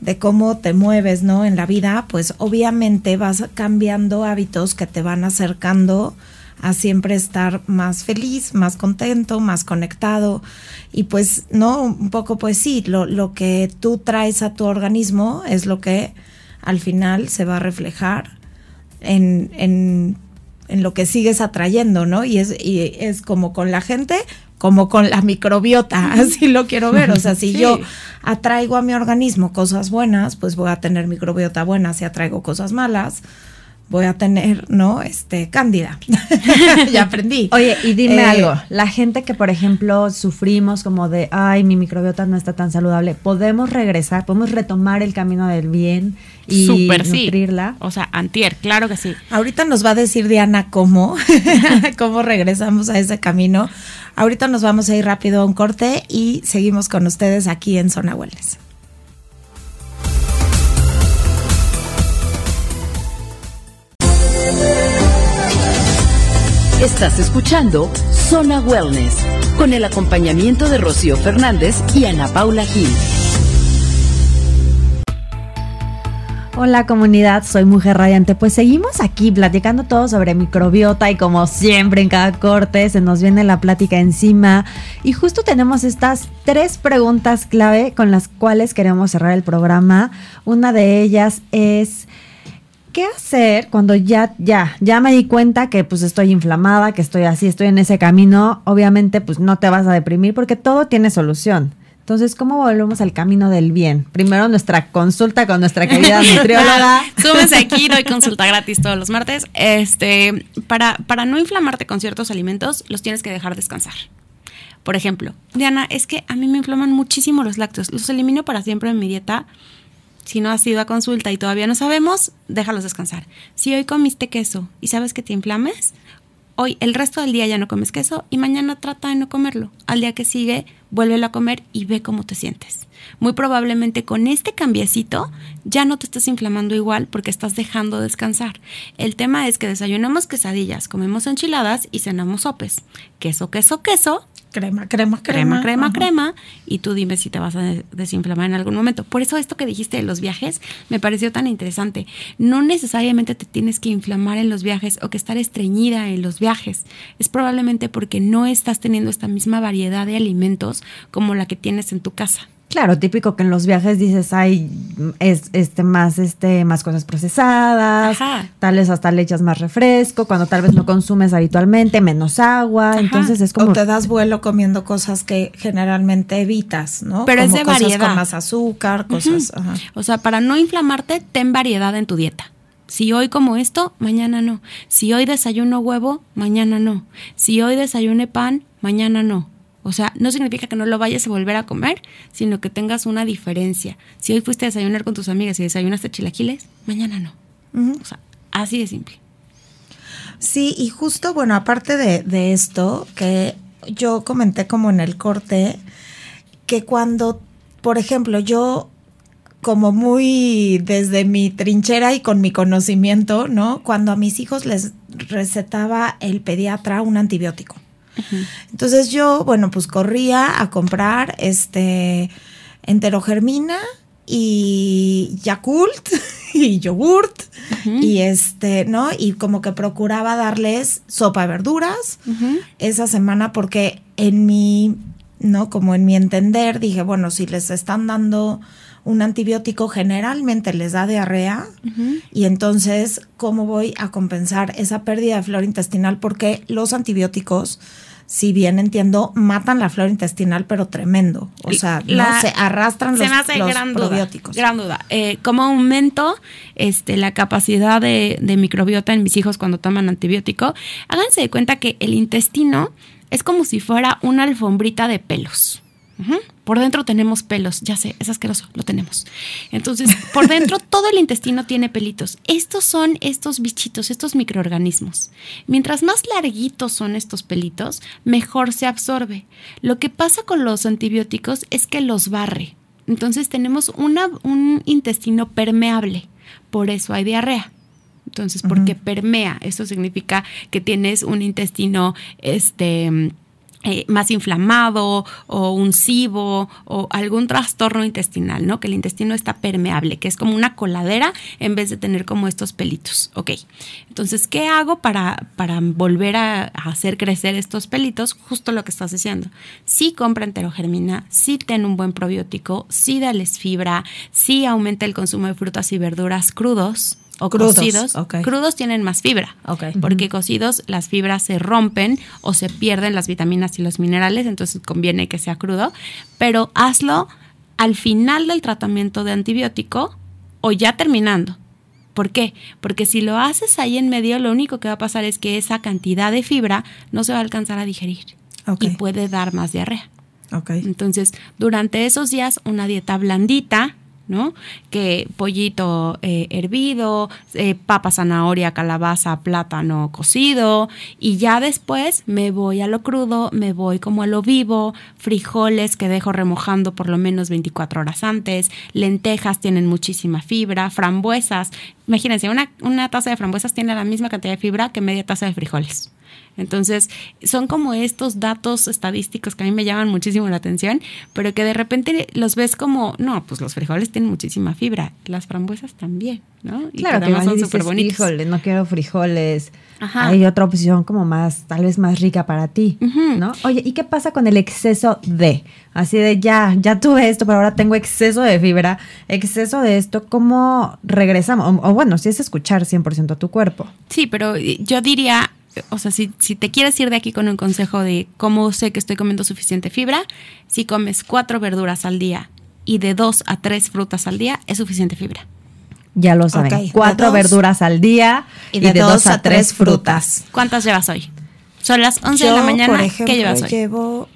de cómo te mueves, ¿no? En la vida, pues obviamente vas cambiando hábitos que te van acercando a siempre estar más feliz, más contento, más conectado. Y pues, ¿no? Un poco, pues sí, lo, lo que tú traes a tu organismo es lo que al final se va a reflejar en, en, en lo que sigues atrayendo, ¿no? Y es, y es como con la gente, como con la microbiota, así lo quiero ver. O sea, si Sí. yo atraigo a mi organismo cosas buenas, pues voy a tener microbiota buena. Si atraigo cosas malas, voy a tener, ¿no? Este, cándida. ya aprendí. Oye, y dime Eh, algo, la gente que, por ejemplo, sufrimos como de, ay, mi microbiota no está tan saludable, ¿podemos regresar, podemos retomar el camino del bien y Súper sí. nutrirla? O sea, antier, claro que sí. Ahorita nos va a decir Diana cómo, cómo regresamos a ese camino. Ahorita nos vamos a ir rápido a un corte y seguimos con ustedes aquí en Zona Wellness. Estás escuchando Zona Wellness con el acompañamiento de Rocío Fernández y Ana Paula Gil. Hola comunidad, soy Mujer Radiante. Pues seguimos aquí platicando todo sobre microbiota y como siempre en cada corte se nos viene la plática encima y justo tenemos estas tres preguntas clave con las cuales queremos cerrar el programa. Una de ellas es ¿qué hacer cuando ya ya ya me di cuenta que pues estoy inflamada, que estoy así, estoy en ese camino? Obviamente pues no te vas a deprimir porque todo tiene solución. Entonces, ¿cómo volvemos al camino del bien? Primero nuestra consulta con nuestra querida nutrióloga. Súmense aquí, doy consulta gratis todos los martes. Este, para, para no inflamarte con ciertos alimentos, los tienes que dejar descansar. Por ejemplo, Diana, es que a mí me inflaman muchísimo los lácteos. Los elimino para siempre en mi dieta. Si no has ido a consulta y todavía no sabemos, déjalos descansar. Si hoy comiste queso y sabes que te inflames, hoy el resto del día ya no comes queso y mañana trata de no comerlo. Al día que sigue, vuélvelo a comer y ve cómo te sientes. Muy probablemente con este cambiecito ya no te estás inflamando igual porque estás dejando descansar. El tema es que desayunamos quesadillas, comemos enchiladas y cenamos sopes. Queso, queso, queso Crema, crema, crema. Crema, crema, crema. Y tú dime si te vas a desinflamar en algún momento. Por eso esto que dijiste de los viajes me pareció tan interesante. No necesariamente te tienes que inflamar en los viajes o que estar estreñida en los viajes. Es probablemente porque no estás teniendo esta misma variedad de alimentos como la que tienes en tu casa. Claro, típico que en los viajes dices, hay es, este, más, este, más cosas procesadas, tal vez hasta le echas más refresco, cuando tal vez no consumes habitualmente, menos agua, entonces es como... O te das vuelo comiendo cosas que generalmente evitas, ¿no? Pero es de cosas variedad. con más azúcar, cosas... ajá. O sea, para no inflamarte, ten variedad en tu dieta. Si hoy como esto, mañana no. Si hoy desayuno huevo, mañana no. Si hoy desayune pan, mañana no. O sea, no significa que no lo vayas a volver a comer, sino que tengas una diferencia. Si hoy fuiste a desayunar con tus amigas y desayunaste chilaquiles, mañana no. O sea, así de simple. Sí, y justo, bueno, aparte de, de esto, que yo comenté como en el corte, que cuando, por ejemplo, yo como muy desde mi trinchera y con mi conocimiento, ¿no? Cuando a mis hijos les recetaba el pediatra un antibiótico. Entonces yo, bueno, pues corría a comprar este enterogermina y Yakult y yogurt y este, ¿no? Y como que procuraba darles sopa de verduras esa semana porque en mi, ¿no? Como en mi entender dije, bueno, si les están dando un antibiótico generalmente les da diarrea y entonces cómo voy a compensar esa pérdida de flora intestinal porque los antibióticos si bien entiendo, matan la flora intestinal, pero tremendo. O sea, La- no se arrastran se los, me hace los gran duda, probióticos. gran duda. Eh, ¿Cómo aumento este, la capacidad de, de microbiota en mis hijos cuando toman antibiótico? Háganse de cuenta que el intestino es como si fuera una alfombrita de pelos. Por dentro tenemos pelos, ya sé, es asqueroso, lo tenemos. Entonces, por dentro todo el intestino tiene pelitos. Estos son estos bichitos, estos microorganismos. Mientras más larguitos son estos pelitos, mejor se absorbe. Lo que pasa con los antibióticos es que los barre. Entonces tenemos una- un intestino permeable. Por eso hay diarrea. Entonces, porque permea, eso significa que tienes un intestino este eh, más inflamado o un SIBO o algún trastorno intestinal, ¿no? Que el intestino está permeable, que es como una coladera en vez de tener como estos pelitos. Ok. Entonces, ¿qué hago para, para volver a, a hacer crecer estos pelitos? Justo lo que estás diciendo. Sí compra enterogermina, sí ten un buen probiótico, sí dales fibra, sí aumenta el consumo de frutas y verduras crudos o Crudos, cocidos. Crudos tienen más fibra. Porque cocidos las fibras se rompen o se pierden las vitaminas y los minerales, entonces conviene que sea crudo, pero hazlo al final del tratamiento de antibiótico o ya terminando. ¿Por qué? Porque si lo haces ahí en medio, lo único que va a pasar es que esa cantidad de fibra no se va a alcanzar a digerir Ok. y puede dar más diarrea. Entonces, durante esos días, una dieta blandita, ¿no? Que pollito eh, hervido, eh, papa, zanahoria, calabaza, plátano cocido, y ya después me voy a lo crudo, me voy como a lo vivo, frijoles que dejo remojando por lo menos 24 horas antes, lentejas tienen muchísima fibra, frambuesas, imagínense, una, una taza de frambuesas tiene la misma cantidad de fibra que media taza de frijoles. Entonces, son como estos datos estadísticos que a mí me llaman muchísimo la atención, pero que de repente los ves como, no, pues los frijoles tienen muchísima fibra, las frambuesas también, ¿no? Y Claro, que son súper bonitos. híjole, no quiero frijoles. Ajá. Hay otra opción como más, tal vez más rica para ti. ¿no? Oye, ¿y qué pasa con el exceso de? Así de ya, ya tuve esto, pero ahora tengo exceso de fibra, exceso de esto, ¿cómo regresamos? O, o bueno, si es escuchar 100% a tu cuerpo. Sí, pero yo diría, o sea, si, si te quieres ir de aquí con un consejo de cómo sé que estoy comiendo suficiente fibra, si comes cuatro verduras al día y de dos a tres frutas al día, es suficiente fibra. Ya lo saben. Cuatro dos- verduras al día y de, dos a tres frutas. ¿Cuántas llevas hoy? Son las 11 de la mañana. por ejemplo, ¿Qué llevas hoy? llevo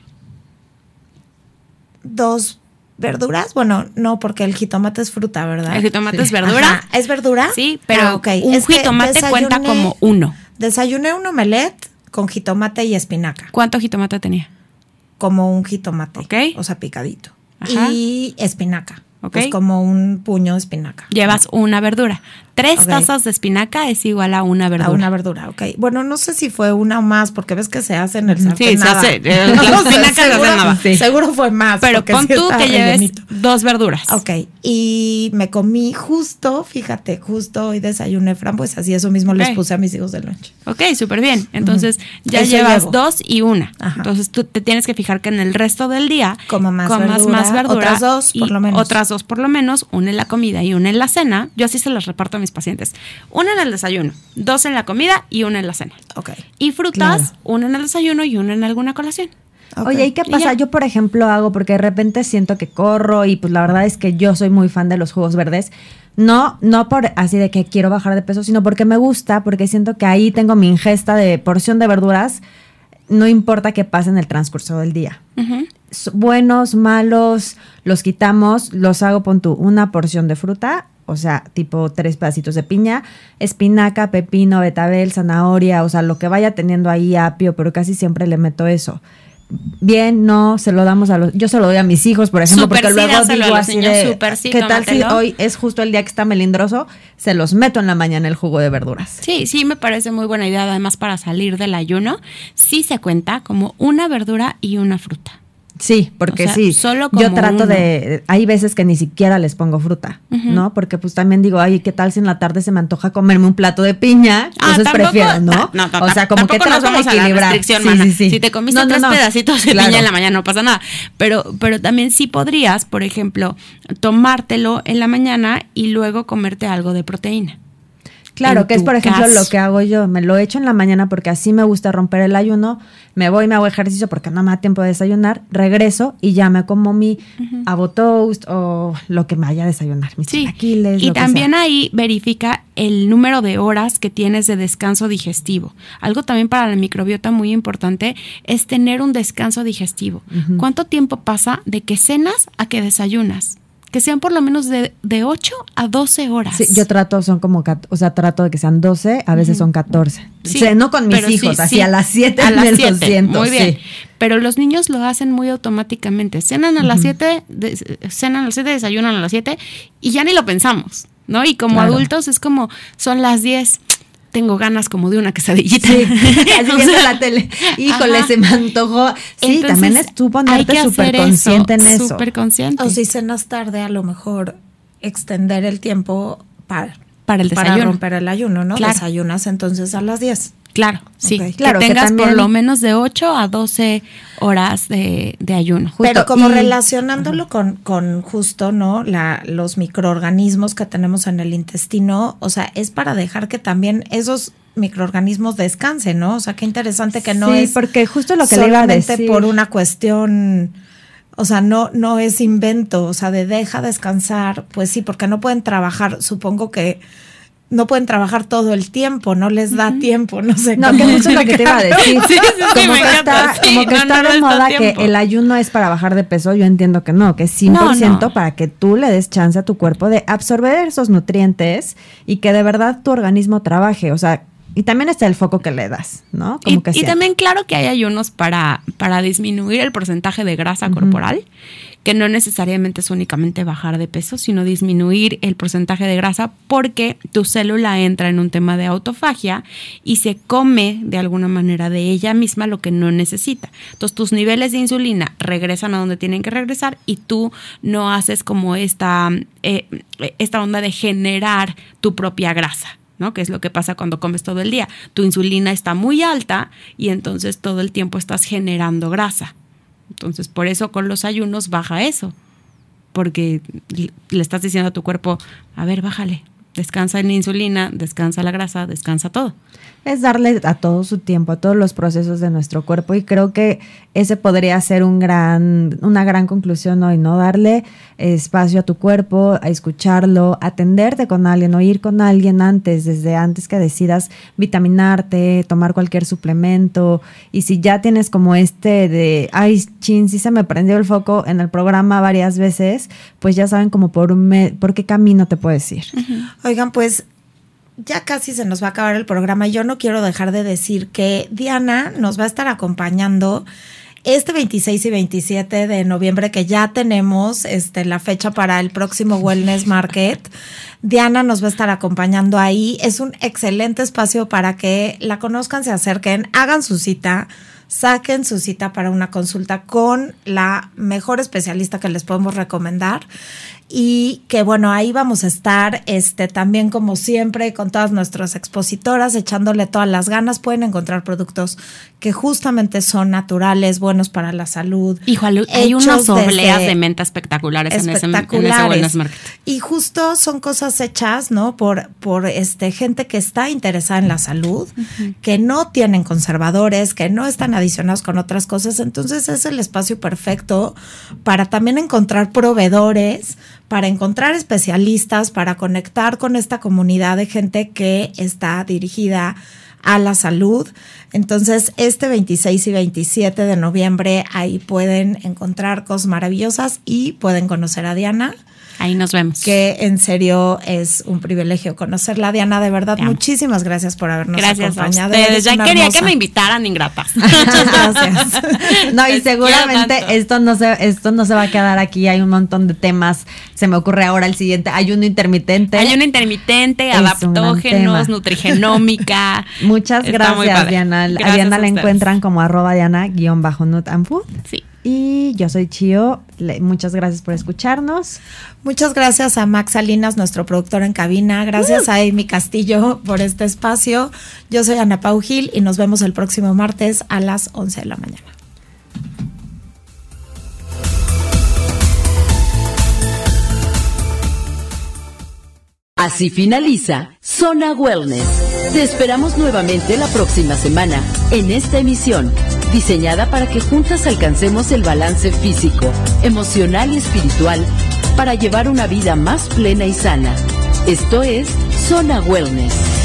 dos verduras. Bueno, no, porque el jitomate es fruta, ¿verdad? El jitomate es verdura. Ajá, ¿Es verdura? Sí, pero Ah, ok. un Es jitomate cuenta como uno. Desayuné un omelette con jitomate y espinaca. ¿Cuánto jitomate tenía? Como un jitomate. Ok. O sea, picadito. Ajá. Y espinaca. Ok. Pues como un puño de espinaca. Llevas una verdura. Tres tazas de espinaca es igual a una verdura. A una verdura, ok. Bueno, no sé si fue una o más, porque ves que se hace en el Sí, sartén se nada. hace, eh, sea, espinacas se hacen seguro- nada. Sí. Seguro fue más. Pero pon sí tú que lleves dos verduras. Ok, y me comí justo, fíjate, justo hoy desayuné frambuesas y eso mismo les puse a mis hijos de lunch. Ok, súper bien. Entonces ya Eso llevas llevo. dos y una. Ajá. Entonces tú te tienes que fijar que en el resto del día Coma más comas verdura, más verdura. otras dos, por lo menos. Otras dos por lo menos, una en la comida y una en la cena. Yo así se las reparto a mis pacientes. Una en el desayuno, dos en la comida y una en la cena. Ok. Y frutas, Claro. una en el desayuno y una en alguna colación. Oye, ¿y qué pasa? Yo, por ejemplo, hago porque de repente siento que corro y pues la verdad es que yo soy muy fan de los jugos verdes. No, no por así de que quiero bajar de peso, sino porque me gusta, porque siento que ahí tengo mi ingesta de porción de verduras, no importa qué pase en el transcurso del día. Buenos, malos, los quitamos, los hago, pon tú, una porción de fruta, o sea, tipo tres pedacitos de piña, espinaca, pepino, betabel, zanahoria, o sea, lo que vaya teniendo ahí apio, pero casi siempre le meto eso. Bien, no, se lo damos a los, yo se lo doy a mis hijos, por ejemplo, porque sí, luego digo así niños, de, sí, ¿qué tal si hoy es justo el día que está melindroso? Se los meto en la mañana el jugo de verduras. Sí, sí, me parece muy buena idea, además para salir del ayuno, sí se cuenta como una verdura y una fruta. Sí, porque O sea, sí. solo yo como trato uno. de. Hay veces que ni siquiera les pongo fruta, ¿no? Porque pues también digo, ay, ¿qué tal si en la tarde se me antoja comerme un plato de piña? Ah, Entonces tampoco- prefiero, ¿no? no, no, o sea, como que trato de vamos a la equilibrar. Sí, sí, sí. Si te comiste No, tres pedacitos de Claro. piña en la mañana, no pasa nada. Pero, pero también sí podrías, por ejemplo, tomártelo en la mañana y luego comerte algo de proteína. Claro, que es por ejemplo caso. lo que hago yo. Me lo echo en la mañana porque así me gusta romper el ayuno. Me voy, me hago ejercicio porque no me da tiempo de desayunar. Regreso y ya me como mi avo toast o lo que me vaya a desayunar. Mis Sí, y también ahí verifica el número de horas que tienes de descanso digestivo. Algo también para la microbiota muy importante es tener un descanso digestivo. ¿Cuánto tiempo pasa de que cenas a que desayunas? Que sean por lo menos de, de 8 a 12 horas. Sí, yo trato, son como, o sea, trato de que sean 12, a veces son 14. Sí, O sea, no con mis pero sí, hijos, así sí. a las 7 a las me lo 7, siento, Muy bien. sí. Pero los niños lo hacen muy automáticamente. Cenan a las 7, cenan a las 7, desayunan a las 7 y ya ni lo pensamos, ¿no? Y como Claro. adultos es como son las 10, tengo ganas como de una quesadillita. Sí, así O viendo sea, la tele. Híjole, ajá. se me antojó. Sí, Entonces, también es tú ponerte súper consciente en eso. Súper consciente. O si cenas tarde, a lo mejor extender el tiempo para, Para el para desayuno. romper el ayuno, ¿no? Claro. Desayunas entonces a las 10. Claro, sí. Ok. Que Claro, que tengas por también- lo menos de 8 a 12 horas de, de ayuno. Justo, Pero como y- relacionándolo con, con justo, ¿no? La, los microorganismos que tenemos en el intestino, o sea, es para dejar que también esos microorganismos descansen, ¿no? O sea, qué interesante que no Sí, es porque justo lo que le iba a decir. por una cuestión, o sea, no, no es invento, o sea, de deja descansar, pues sí, porque no pueden trabajar, supongo que no pueden trabajar todo el tiempo, no les da tiempo, no sé No, que justo lo que te iba a decir. Sí, sí, sí, como que encanta, está, como que no, está no de moda que el ayuno es para bajar de peso. Yo entiendo que no, que es 100% No, para que tú le des chance a tu cuerpo de absorber esos nutrientes y que de verdad tu organismo trabaje. O sea, y también está el foco que le das, ¿no? Como Y, que y también claro que hay ayunos para, para disminuir el porcentaje de grasa corporal, que no necesariamente es únicamente bajar de peso, sino disminuir el porcentaje de grasa porque tu célula entra en un tema de autofagia y se come de alguna manera de ella misma lo que no necesita. Entonces tus niveles de insulina regresan a donde tienen que regresar y tú no haces como esta, eh, esta onda de generar tu propia grasa. ¿no? Que es lo que pasa cuando comes todo el día. Tu insulina está muy alta y entonces todo el tiempo estás generando grasa. Entonces, por eso con los ayunos baja eso. Porque le estás diciendo a tu cuerpo, a ver, bájale, Descansa en insulina, descansa la grasa, descansa todo es darle a todo su tiempo, a todos los procesos de nuestro cuerpo y creo que ese podría ser un gran, una gran conclusión hoy, ¿no? Darle espacio a tu cuerpo, a escucharlo, atenderte con alguien o ir con alguien antes, desde antes que decidas vitaminarte, tomar cualquier suplemento y si ya tienes como este de, ay, chin, si se me prendió el foco en el programa varias veces, pues ya saben como por, un por qué camino te puedes ir. Oigan, pues ya casi se nos va a acabar el programa. Yo no quiero dejar de decir que Diana nos va a estar acompañando este 26 y 27 de noviembre, que ya tenemos este, la fecha para el próximo Wellness Market. Diana nos va a estar acompañando ahí. Es un excelente espacio para que la conozcan, se acerquen, hagan su cita saquen su cita para una consulta con la mejor especialista que les podemos recomendar y que bueno, ahí vamos a estar este también como siempre con todas nuestras expositoras echándole todas las ganas, pueden encontrar productos que justamente son naturales, buenos para la salud. Hijo, hay unas obleas de menta espectaculares, espectaculares. En ese, Y justo son cosas hechas, ¿no? Por por este gente que está interesada en la salud, que no tienen conservadores, que no están adicionados con otras cosas, entonces es el espacio perfecto para también encontrar proveedores para encontrar especialistas, para conectar con esta comunidad de gente que está dirigida a la salud. Entonces, este 26 y 27 de noviembre ahí pueden encontrar cosas maravillosas y pueden conocer a Diana. Ahí nos vemos. Que en serio es un privilegio conocerla. Diana, de verdad, muchísimas gracias por habernos gracias acompañado. A ustedes. Ya quería que me invitaran, ingratas. Muchas gracias. no, y seguramente esto no, se, esto no se va a quedar aquí. Hay un montón de temas. Se me ocurre ahora el siguiente. Ayuno intermitente. Ayuno intermitente, adaptógenos, nutrigenómica. Muchas gracias, Diana. a Diana la encuentran como arroba Diana-nut and food. Sí. Y yo soy Chio. Muchas gracias por escucharnos. Muchas gracias a Max Salinas, nuestro productor en cabina. Gracias a Amy Castillo por este espacio. Yo soy Ana Pau Gil y nos vemos el próximo martes a las 11 de la mañana. Así finaliza Zona Wellness. Te esperamos nuevamente la próxima semana en esta emisión diseñada para que juntas alcancemos el balance físico, emocional y espiritual para llevar una vida más plena y sana. Esto es Zona Wellness.